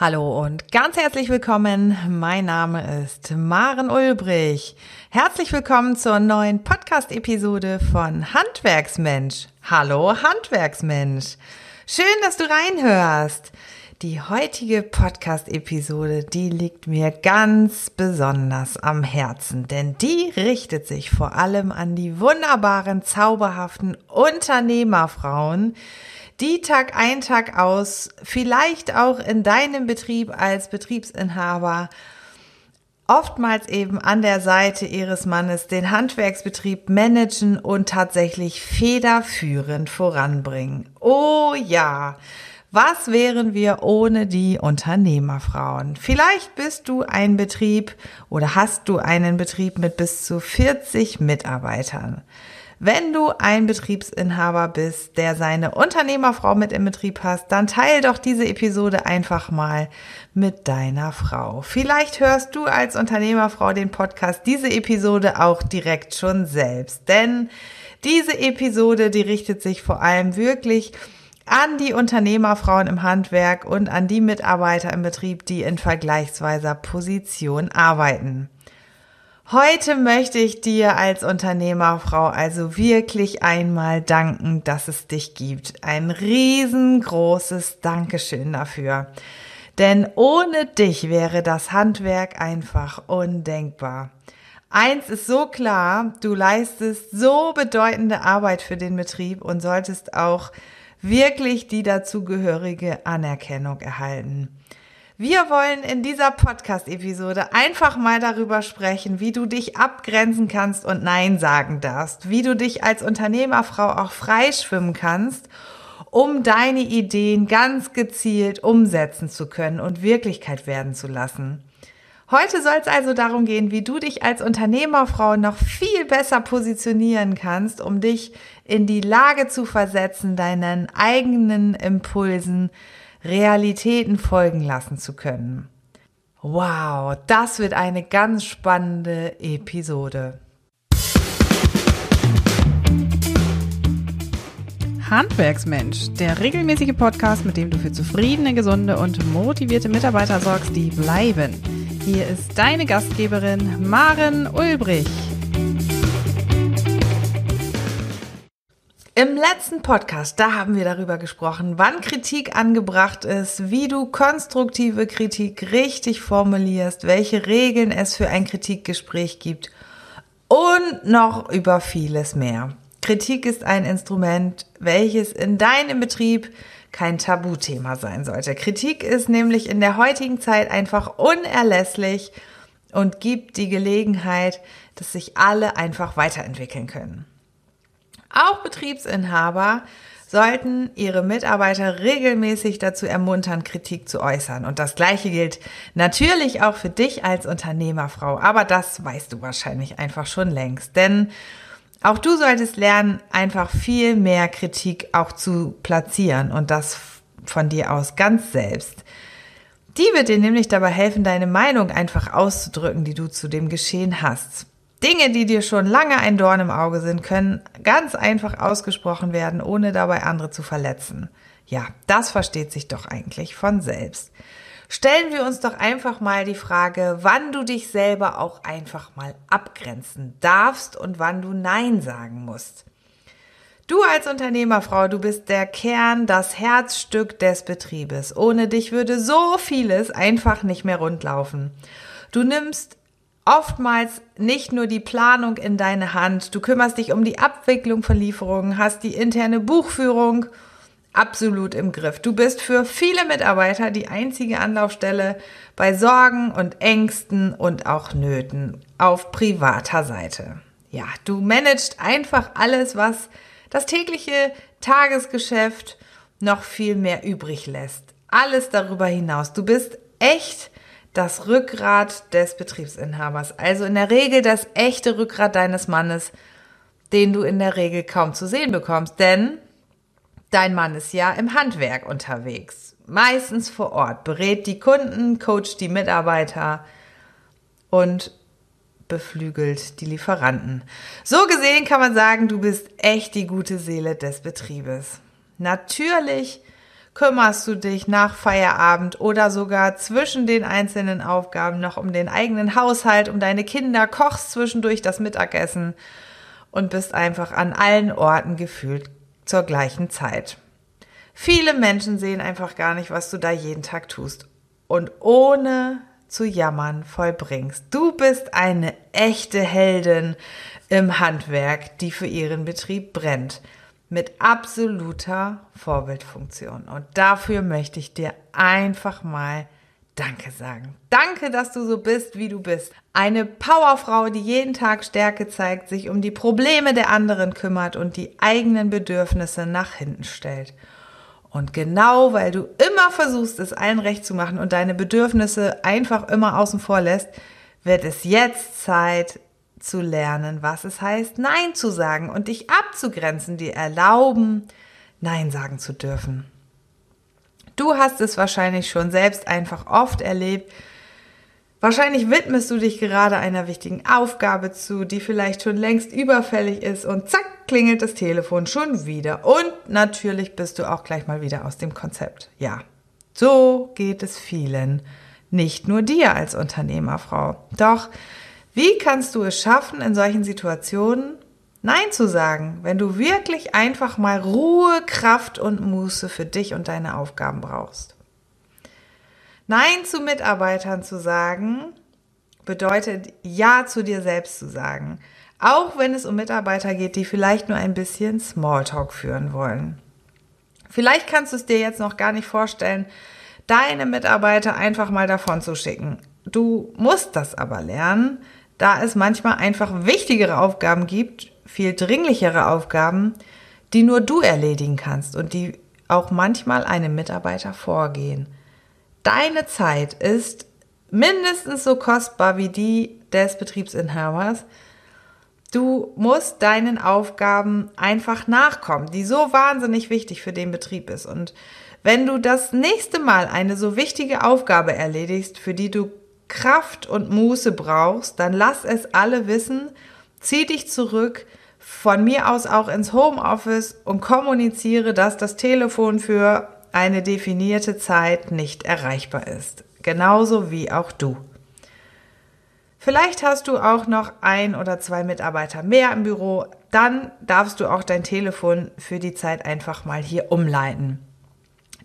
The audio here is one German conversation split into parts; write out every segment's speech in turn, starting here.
Hallo und ganz herzlich willkommen. Mein Name ist Maren Ulbrich. Herzlich willkommen zur neuen Podcast-Episode von Handwerksmensch. Hallo Handwerksmensch. Schön, dass du reinhörst. Die heutige Podcast-Episode, die liegt mir ganz besonders am Herzen, denn die richtet sich vor allem an die wunderbaren, zauberhaften Unternehmerfrauen, die Tag ein, Tag aus, vielleicht auch in deinem Betrieb als Betriebsinhaber, oftmals eben an der Seite ihres Mannes den Handwerksbetrieb managen und tatsächlich federführend voranbringen. Oh ja, was wären wir ohne die Unternehmerfrauen? Vielleicht bist du ein Betrieb oder hast du einen Betrieb mit bis zu 40 Mitarbeitern. Wenn du ein Betriebsinhaber bist, der seine Unternehmerfrau mit im Betrieb hast, dann teile doch diese Episode einfach mal mit deiner Frau. Vielleicht hörst du als Unternehmerfrau den Podcast diese Episode auch direkt schon selbst, denn diese Episode, die richtet sich vor allem wirklich an die Unternehmerfrauen im Handwerk und an die Mitarbeiter im Betrieb, die in vergleichsweiser Position arbeiten. Heute möchte ich dir als Unternehmerfrau also wirklich einmal danken, dass es dich gibt. Ein riesengroßes Dankeschön dafür. Denn ohne dich wäre das Handwerk einfach undenkbar. Eins ist so klar, du leistest so bedeutende Arbeit für den Betrieb und solltest auch wirklich die dazugehörige Anerkennung erhalten. Wir wollen in dieser Podcast-Episode einfach mal darüber sprechen, wie du dich abgrenzen kannst und Nein sagen darfst, wie du dich als Unternehmerfrau auch freischwimmen kannst, um deine Ideen ganz gezielt umsetzen zu können und Wirklichkeit werden zu lassen. Heute soll es also darum gehen, wie du dich als Unternehmerfrau noch viel besser positionieren kannst, um dich in die Lage zu versetzen, deinen eigenen Impulsen Realitäten folgen lassen zu können. Wow, das wird eine ganz spannende Episode. Handwerksmensch, der regelmäßige Podcast, mit dem du für zufriedene, gesunde und motivierte Mitarbeiter sorgst, die bleiben. Hier ist deine Gastgeberin Maren Ulbrich. Im letzten Podcast, da haben wir darüber gesprochen, wann Kritik angebracht ist, wie du konstruktive Kritik richtig formulierst, welche Regeln es für ein Kritikgespräch gibt und noch über vieles mehr. Kritik ist ein Instrument, welches in deinem Betrieb kein Tabuthema sein sollte. Kritik ist nämlich in der heutigen Zeit einfach unerlässlich und gibt die Gelegenheit, dass sich alle einfach weiterentwickeln können. Auch Betriebsinhaber sollten ihre Mitarbeiter regelmäßig dazu ermuntern, Kritik zu äußern. Und das Gleiche gilt natürlich auch für dich als Unternehmerfrau. Aber das weißt du wahrscheinlich einfach schon längst. Denn auch du solltest lernen, einfach viel mehr Kritik auch zu platzieren und das von dir aus ganz selbst. Die wird dir nämlich dabei helfen, deine Meinung einfach auszudrücken, die du zu dem Geschehen hast. Dinge, die dir schon lange ein Dorn im Auge sind, können ganz einfach ausgesprochen werden, ohne dabei andere zu verletzen. Ja, das versteht sich doch eigentlich von selbst. Stellen wir uns doch einfach mal die Frage, wann du dich selber auch einfach mal abgrenzen darfst und wann du Nein sagen musst. Du als Unternehmerfrau, du bist der Kern, das Herzstück des Betriebes. Ohne dich würde so vieles einfach nicht mehr rundlaufen. Du nimmst oftmals nicht nur die Planung in deine Hand, du kümmerst dich um die Abwicklung von Lieferungen, hast die interne Buchführung absolut im Griff. Du bist für viele Mitarbeiter die einzige Anlaufstelle bei Sorgen und Ängsten und auch Nöten auf privater Seite. Ja, du managst einfach alles, was das tägliche Tagesgeschäft noch viel mehr übrig lässt. Alles darüber hinaus. Du bist echt das Rückgrat des Betriebsinhabers. Also in der Regel das echte Rückgrat deines Mannes, den du in der Regel kaum zu sehen bekommst. Denn dein Mann ist ja im Handwerk unterwegs. Meistens vor Ort, berät die Kunden, coacht die Mitarbeiter und beflügelt die Lieferanten. So gesehen kann man sagen, du bist echt die gute Seele des Betriebes. Natürlich Kümmerst du dich nach Feierabend oder sogar zwischen den einzelnen Aufgaben noch um den eigenen Haushalt, um deine Kinder, kochst zwischendurch das Mittagessen und bist einfach an allen Orten gefühlt zur gleichen Zeit. Viele Menschen sehen einfach gar nicht, was du da jeden Tag tust und ohne zu jammern vollbringst. Du bist eine echte Heldin im Handwerk, die für ihren Betrieb brennt mit absoluter Vorbildfunktion. Und dafür möchte ich dir einfach mal Danke sagen. Danke, dass du so bist, wie du bist. Eine Powerfrau, die jeden Tag Stärke zeigt, sich um die Probleme der anderen kümmert und die eigenen Bedürfnisse nach hinten stellt. Und genau weil du immer versuchst, es allen recht zu machen und deine Bedürfnisse einfach immer außen vor lässt, wird es jetzt Zeit, zu lernen, was es heißt, Nein zu sagen und dich abzugrenzen, dir erlauben, Nein sagen zu dürfen. Du hast es wahrscheinlich schon selbst einfach oft erlebt. Wahrscheinlich widmest du dich gerade einer wichtigen Aufgabe zu, die vielleicht schon längst überfällig ist und zack, klingelt das Telefon schon wieder. Und natürlich bist du auch gleich mal wieder aus dem Konzept. Ja, so geht es vielen. Nicht nur dir als Unternehmerfrau. Doch wie kannst du es schaffen, in solchen Situationen Nein zu sagen, wenn du wirklich einfach mal Ruhe, Kraft und Muße für dich und deine Aufgaben brauchst? Nein zu Mitarbeitern zu sagen, bedeutet Ja zu dir selbst zu sagen, auch wenn es um Mitarbeiter geht, die vielleicht nur ein bisschen Smalltalk führen wollen. Vielleicht kannst du es dir jetzt noch gar nicht vorstellen, deine Mitarbeiter einfach mal davon zu schicken. Du musst das aber lernen, da es manchmal einfach wichtigere Aufgaben gibt, viel dringlichere Aufgaben, die nur du erledigen kannst und die auch manchmal einem Mitarbeiter vorgehen. Deine Zeit ist mindestens so kostbar wie die des Betriebsinhabers. Du musst deinen Aufgaben einfach nachkommen, die so wahnsinnig wichtig für den Betrieb ist. Und wenn du das nächste Mal eine so wichtige Aufgabe erledigst, für die du Kraft und Muße brauchst, dann lass es alle wissen, zieh dich zurück, von mir aus auch ins Homeoffice und kommuniziere, dass das Telefon für eine definierte Zeit nicht erreichbar ist. Genauso wie auch du. Vielleicht hast du auch noch ein oder zwei Mitarbeiter mehr im Büro, dann darfst du auch dein Telefon für die Zeit einfach mal hier umleiten.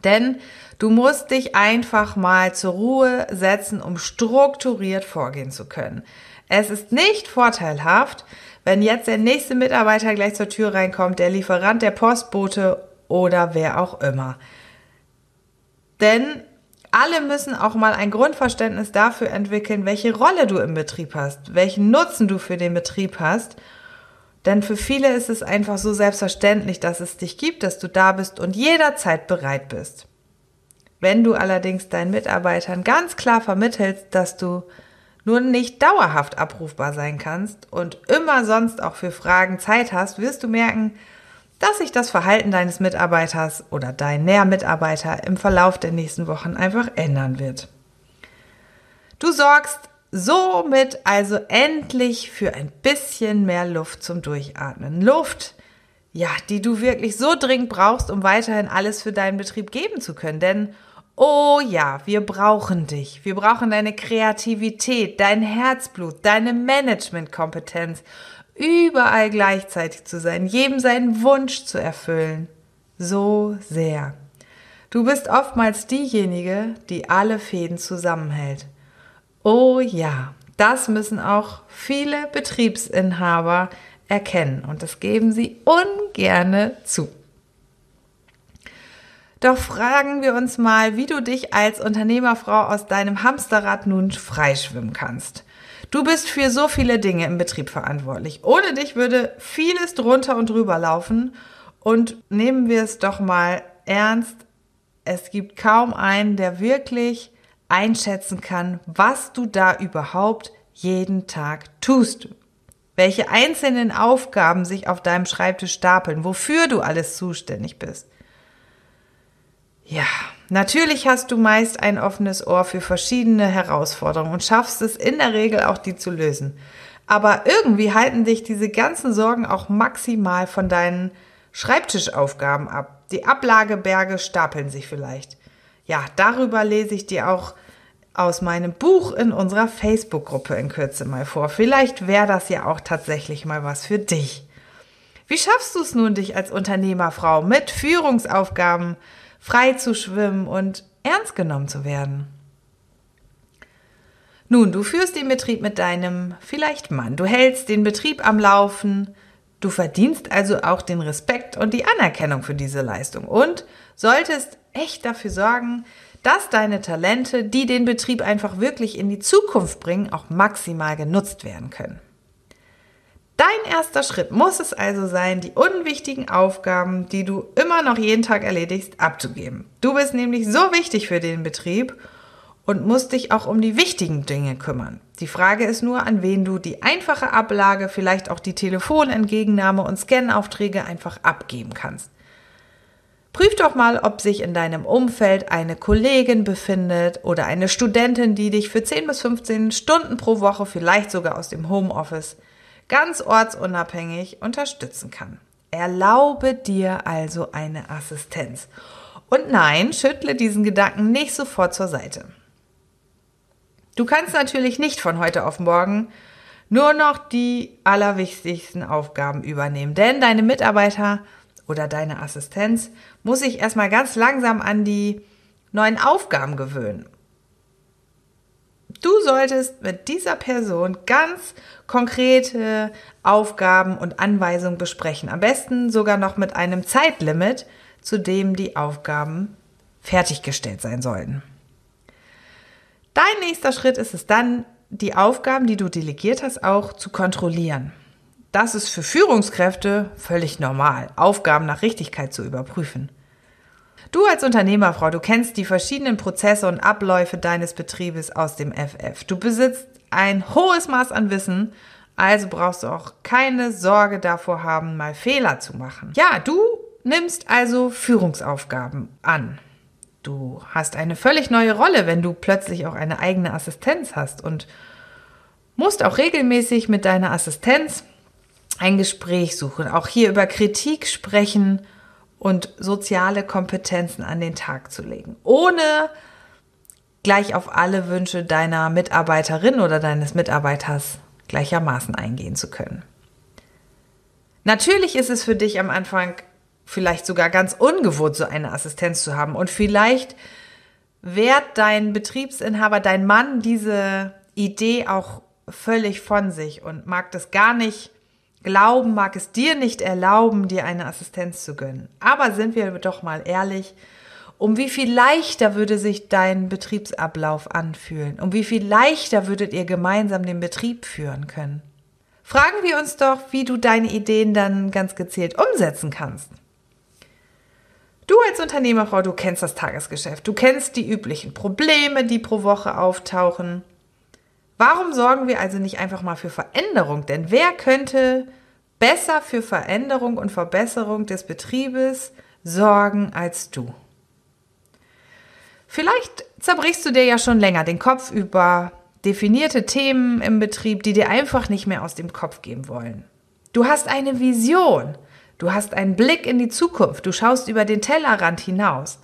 Denn du musst dich einfach mal zur Ruhe setzen, um strukturiert vorgehen zu können. Es ist nicht vorteilhaft, wenn jetzt der nächste Mitarbeiter gleich zur Tür reinkommt, der Lieferant, der Postbote oder wer auch immer. Denn alle müssen auch mal ein Grundverständnis dafür entwickeln, welche Rolle du im Betrieb hast, welchen Nutzen du für den Betrieb hast denn für viele ist es einfach so selbstverständlich, dass es dich gibt, dass du da bist und jederzeit bereit bist. Wenn du allerdings deinen Mitarbeitern ganz klar vermittelst, dass du nur nicht dauerhaft abrufbar sein kannst und immer sonst auch für Fragen Zeit hast, wirst du merken, dass sich das Verhalten deines Mitarbeiters oder deiner Mitarbeiter im Verlauf der nächsten Wochen einfach ändern wird. Du sorgst Somit also endlich für ein bisschen mehr Luft zum Durchatmen. Luft, ja, die du wirklich so dringend brauchst, um weiterhin alles für deinen Betrieb geben zu können. Denn, oh ja, wir brauchen dich. Wir brauchen deine Kreativität, dein Herzblut, deine Managementkompetenz, überall gleichzeitig zu sein, jedem seinen Wunsch zu erfüllen. So sehr. Du bist oftmals diejenige, die alle Fäden zusammenhält. Oh ja, das müssen auch viele Betriebsinhaber erkennen und das geben sie ungerne zu. Doch fragen wir uns mal, wie du dich als Unternehmerfrau aus deinem Hamsterrad nun freischwimmen kannst. Du bist für so viele Dinge im Betrieb verantwortlich. Ohne dich würde vieles drunter und drüber laufen. Und nehmen wir es doch mal ernst. Es gibt kaum einen, der wirklich einschätzen kann, was du da überhaupt jeden Tag tust. Welche einzelnen Aufgaben sich auf deinem Schreibtisch stapeln, wofür du alles zuständig bist. Ja, natürlich hast du meist ein offenes Ohr für verschiedene Herausforderungen und schaffst es in der Regel auch, die zu lösen. Aber irgendwie halten dich diese ganzen Sorgen auch maximal von deinen Schreibtischaufgaben ab Die Ablageberge stapeln sich vielleicht. Ja, darüber lese ich dir auch aus meinem Buch in unserer Facebook-Gruppe in Kürze mal vor. Vielleicht wäre das ja auch tatsächlich mal was für dich. Wie schaffst du es nun, dich als Unternehmerfrau mit Führungsaufgaben frei zu schwimmen und ernst genommen zu werden? Nun, du führst den Betrieb mit deinem vielleicht Mann. Du hältst den Betrieb am Laufen. Du verdienst also auch den Respekt und die Anerkennung für diese Leistung und solltest echt dafür sorgen, dass deine Talente, die den Betrieb einfach wirklich in die Zukunft bringen, auch maximal genutzt werden können. Dein erster Schritt muss es also sein, die unwichtigen Aufgaben, die du immer noch jeden Tag erledigst, abzugeben. Du bist nämlich so wichtig für den Betrieb und musst dich auch um die wichtigen Dinge kümmern. Die Frage ist nur, an wen du die einfache Ablage, vielleicht auch die Telefonentgegennahme und Scanaufträge einfach abgeben kannst. Prüf doch mal, ob sich in deinem Umfeld eine Kollegin befindet oder eine Studentin, die dich für 10 bis 15 Stunden pro Woche, vielleicht sogar aus dem Homeoffice, ganz ortsunabhängig unterstützen kann. Erlaube dir also eine Assistenz. Und nein, schüttle diesen Gedanken nicht sofort zur Seite. Du kannst natürlich nicht von heute auf morgen nur noch die allerwichtigsten Aufgaben übernehmen, denn deine Mitarbeiter oder deine Assistenz muss sich erstmal ganz langsam an die neuen Aufgaben gewöhnen. Du solltest mit dieser Person ganz konkrete Aufgaben und Anweisungen besprechen. Am besten sogar noch mit einem Zeitlimit, zu dem die Aufgaben fertiggestellt sein sollten. Dein nächster Schritt ist es dann, die Aufgaben, die du delegiert hast, auch zu kontrollieren. Das ist für Führungskräfte völlig normal, Aufgaben nach Richtigkeit zu überprüfen. Du als Unternehmerfrau, du kennst die verschiedenen Prozesse und Abläufe deines Betriebes aus dem FF. Du besitzt ein hohes Maß an Wissen, also brauchst du auch keine Sorge davor haben, mal Fehler zu machen. Ja, du nimmst also Führungsaufgaben an. Du hast eine völlig neue Rolle, wenn du plötzlich auch eine eigene Assistenz hast und musst auch regelmäßig mit deiner Assistenz ein Gespräch suchen, auch hier über Kritik sprechen und soziale Kompetenzen an den Tag zu legen, ohne gleich auf alle Wünsche deiner Mitarbeiterin oder deines Mitarbeiters gleichermaßen eingehen zu können. Natürlich ist es für dich am Anfang vielleicht sogar ganz ungewohnt, so eine Assistenz zu haben und vielleicht wehrt dein Betriebsinhaber, dein Mann diese Idee auch völlig von sich und mag das gar nicht glauben, mag es dir nicht erlauben, dir eine Assistenz zu gönnen. Aber sind wir doch mal ehrlich, um wie viel leichter würde sich dein Betriebsablauf anfühlen? Um wie viel leichter würdet ihr gemeinsam den Betrieb führen können? Fragen wir uns doch, wie du deine Ideen dann ganz gezielt umsetzen kannst. Du als Unternehmerfrau, du kennst das Tagesgeschäft, du kennst die üblichen Probleme, die pro Woche auftauchen. Warum sorgen wir also nicht einfach mal für Veränderung? Denn wer könnte besser für Veränderung und Verbesserung des Betriebes sorgen als du? Vielleicht zerbrichst du dir ja schon länger den Kopf über definierte Themen im Betrieb, die dir einfach nicht mehr aus dem Kopf gehen wollen. Du hast eine Vision. Du hast einen Blick in die Zukunft. Du schaust über den Tellerrand hinaus.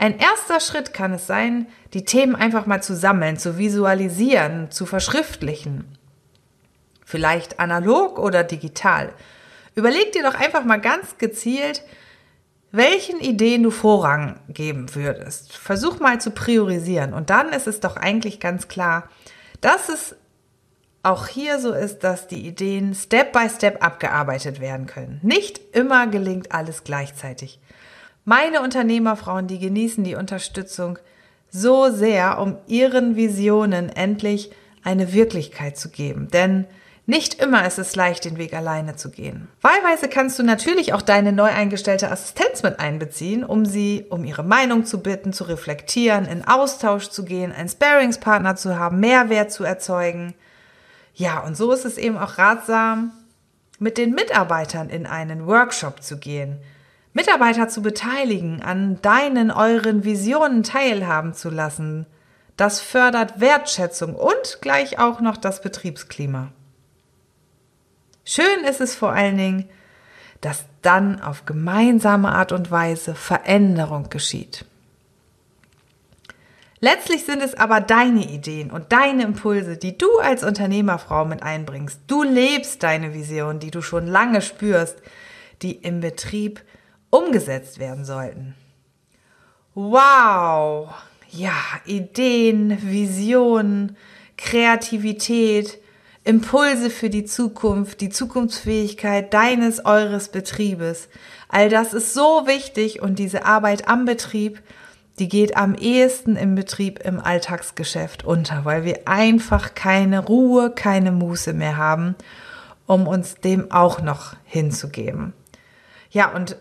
Ein erster Schritt kann es sein, die Themen einfach mal zu sammeln, zu visualisieren, zu verschriftlichen. Vielleicht analog oder digital. Überleg dir doch einfach mal ganz gezielt, welchen Ideen du Vorrang geben würdest. Versuch mal zu priorisieren. Und dann ist es doch eigentlich ganz klar, dass es auch hier so ist, dass die Ideen Step by Step abgearbeitet werden können. Nicht immer gelingt alles gleichzeitig. Meine Unternehmerfrauen, die genießen die Unterstützung so sehr, um ihren Visionen endlich eine Wirklichkeit zu geben. Denn nicht immer ist es leicht, den Weg alleine zu gehen. Wahlweise kannst du natürlich auch deine neu eingestellte Assistenz mit einbeziehen, um sie um ihre Meinung zu bitten, zu reflektieren, in Austausch zu gehen, einen Sparingspartner zu haben, Mehrwert zu erzeugen. Ja, und so ist es eben auch ratsam, mit den Mitarbeitern in einen Workshop zu gehen, Mitarbeiter zu beteiligen, an deinen, euren Visionen teilhaben zu lassen. Das fördert Wertschätzung und gleich auch noch das Betriebsklima. Schön ist es vor allen Dingen, dass dann auf gemeinsame Art und Weise Veränderung geschieht. Letztlich sind es aber deine Ideen und deine Impulse, die du als Unternehmerfrau mit einbringst. Du lebst deine Vision, die du schon lange spürst, die im Betrieb umgesetzt werden sollten. Wow! Ja, Ideen, Visionen, Kreativität, Impulse für die Zukunft, die Zukunftsfähigkeit deines, eures Betriebes. All das ist so wichtig und diese Arbeit am Betrieb die geht am ehesten im Betrieb im Alltagsgeschäft unter, weil wir einfach keine Ruhe, keine Muße mehr haben, um uns dem auch noch hinzugeben. Ja, und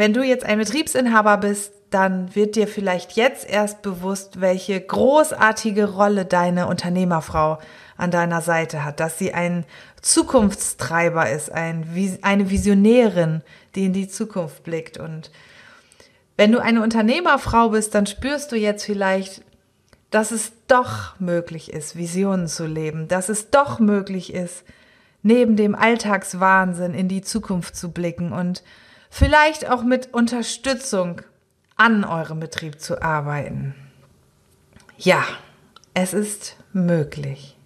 wenn du jetzt ein Betriebsinhaber bist, dann wird dir vielleicht jetzt erst bewusst, welche großartige Rolle deine Unternehmerfrau an deiner Seite hat, dass sie ein Zukunftstreiber ist, ein, eine Visionärin, die in die Zukunft blickt. Und wenn du eine Unternehmerfrau bist, dann spürst du jetzt vielleicht, dass es doch möglich ist, Visionen zu leben, dass es doch möglich ist, neben dem Alltagswahnsinn in die Zukunft zu blicken. Und vielleicht auch mit Unterstützung an eurem Betrieb zu arbeiten. Ja, es ist möglich.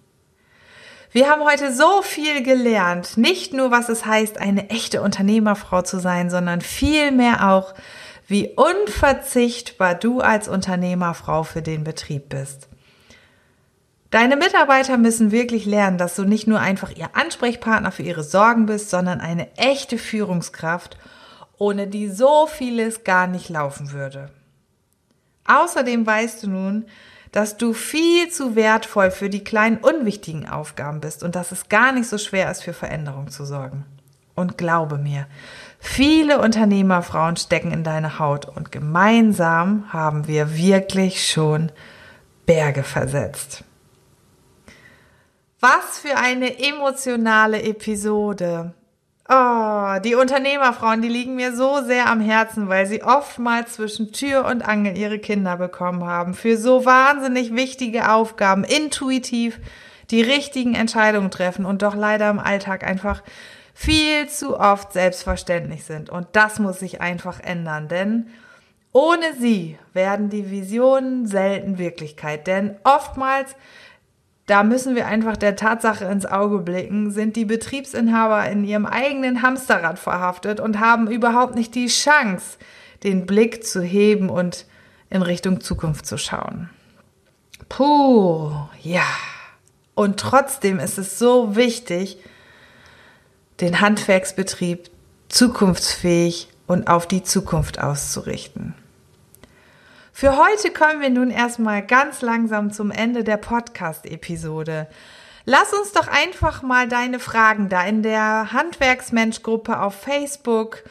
Wir haben heute so viel gelernt, nicht nur was es heißt, eine echte Unternehmerfrau zu sein, sondern vielmehr auch, wie unverzichtbar du als Unternehmerfrau für den Betrieb bist. Deine Mitarbeiter müssen wirklich lernen, dass du nicht nur einfach ihr Ansprechpartner für ihre Sorgen bist, sondern eine echte Führungskraft, ohne die so vieles gar nicht laufen würde. Außerdem weißt du nun, dass du viel zu wertvoll für die kleinen unwichtigen Aufgaben bist und dass es gar nicht so schwer ist, für Veränderung zu sorgen. Und glaube mir, viele Unternehmerfrauen stecken in deine Haut und gemeinsam haben wir wirklich schon Berge versetzt. Was für eine emotionale Episode. Oh, die Unternehmerfrauen, die liegen mir so sehr am Herzen, weil sie oftmals zwischen Tür und Angel ihre Kinder bekommen haben, für so wahnsinnig wichtige Aufgaben intuitiv die richtigen Entscheidungen treffen und doch leider im Alltag einfach viel zu oft selbstverständlich sind. Und das muss sich einfach ändern, denn ohne sie werden die Visionen selten Wirklichkeit. Denn oftmals, da müssen wir einfach der Tatsache ins Auge blicken, sind die Betriebsinhaber in ihrem eigenen Hamsterrad verhaftet und haben überhaupt nicht die Chance, den Blick zu heben und in Richtung Zukunft zu schauen. Puh, ja. Und trotzdem ist es so wichtig, den Handwerksbetrieb zukunftsfähig und auf die Zukunft auszurichten. Für heute kommen wir nun erstmal ganz langsam zum Ende der Podcast-Episode. Lass uns doch einfach mal deine Fragen da in der Handwerksmensch-Gruppe auf Facebook.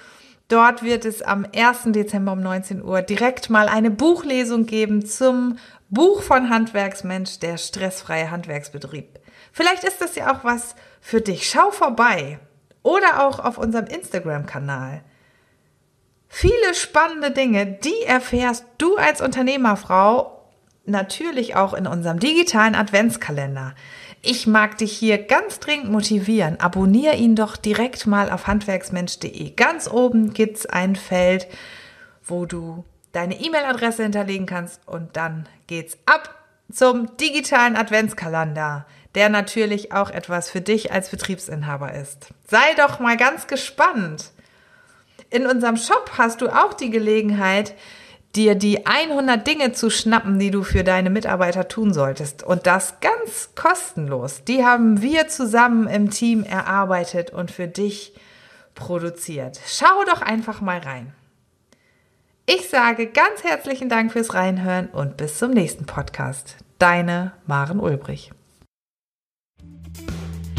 Dort wird es am 1. Dezember um 19 Uhr direkt mal eine Buchlesung geben zum Buch von Handwerksmensch, der stressfreie Handwerksbetrieb. Vielleicht ist das ja auch was für dich. Schau vorbei oder auch auf unserem Instagram-Kanal. Viele spannende Dinge, die erfährst du als Unternehmerfrau natürlich auch in unserem digitalen Adventskalender. Ich mag dich hier ganz dringend motivieren. Abonniere ihn doch direkt mal auf handwerksmensch.de. Ganz oben gibt's ein Feld, wo du deine E-Mail-Adresse hinterlegen kannst und dann geht's ab zum digitalen Adventskalender der natürlich auch etwas für dich als Betriebsinhaber ist. Sei doch mal ganz gespannt. In unserem Shop hast du auch die Gelegenheit, dir die 100 Dinge zu schnappen, die du für deine Mitarbeiter tun solltest. Und das ganz kostenlos. Die haben wir zusammen im Team erarbeitet und für dich produziert. Schau doch einfach mal rein. Ich sage ganz herzlichen Dank fürs Reinhören und bis zum nächsten Podcast. Deine Maren Ulbrich.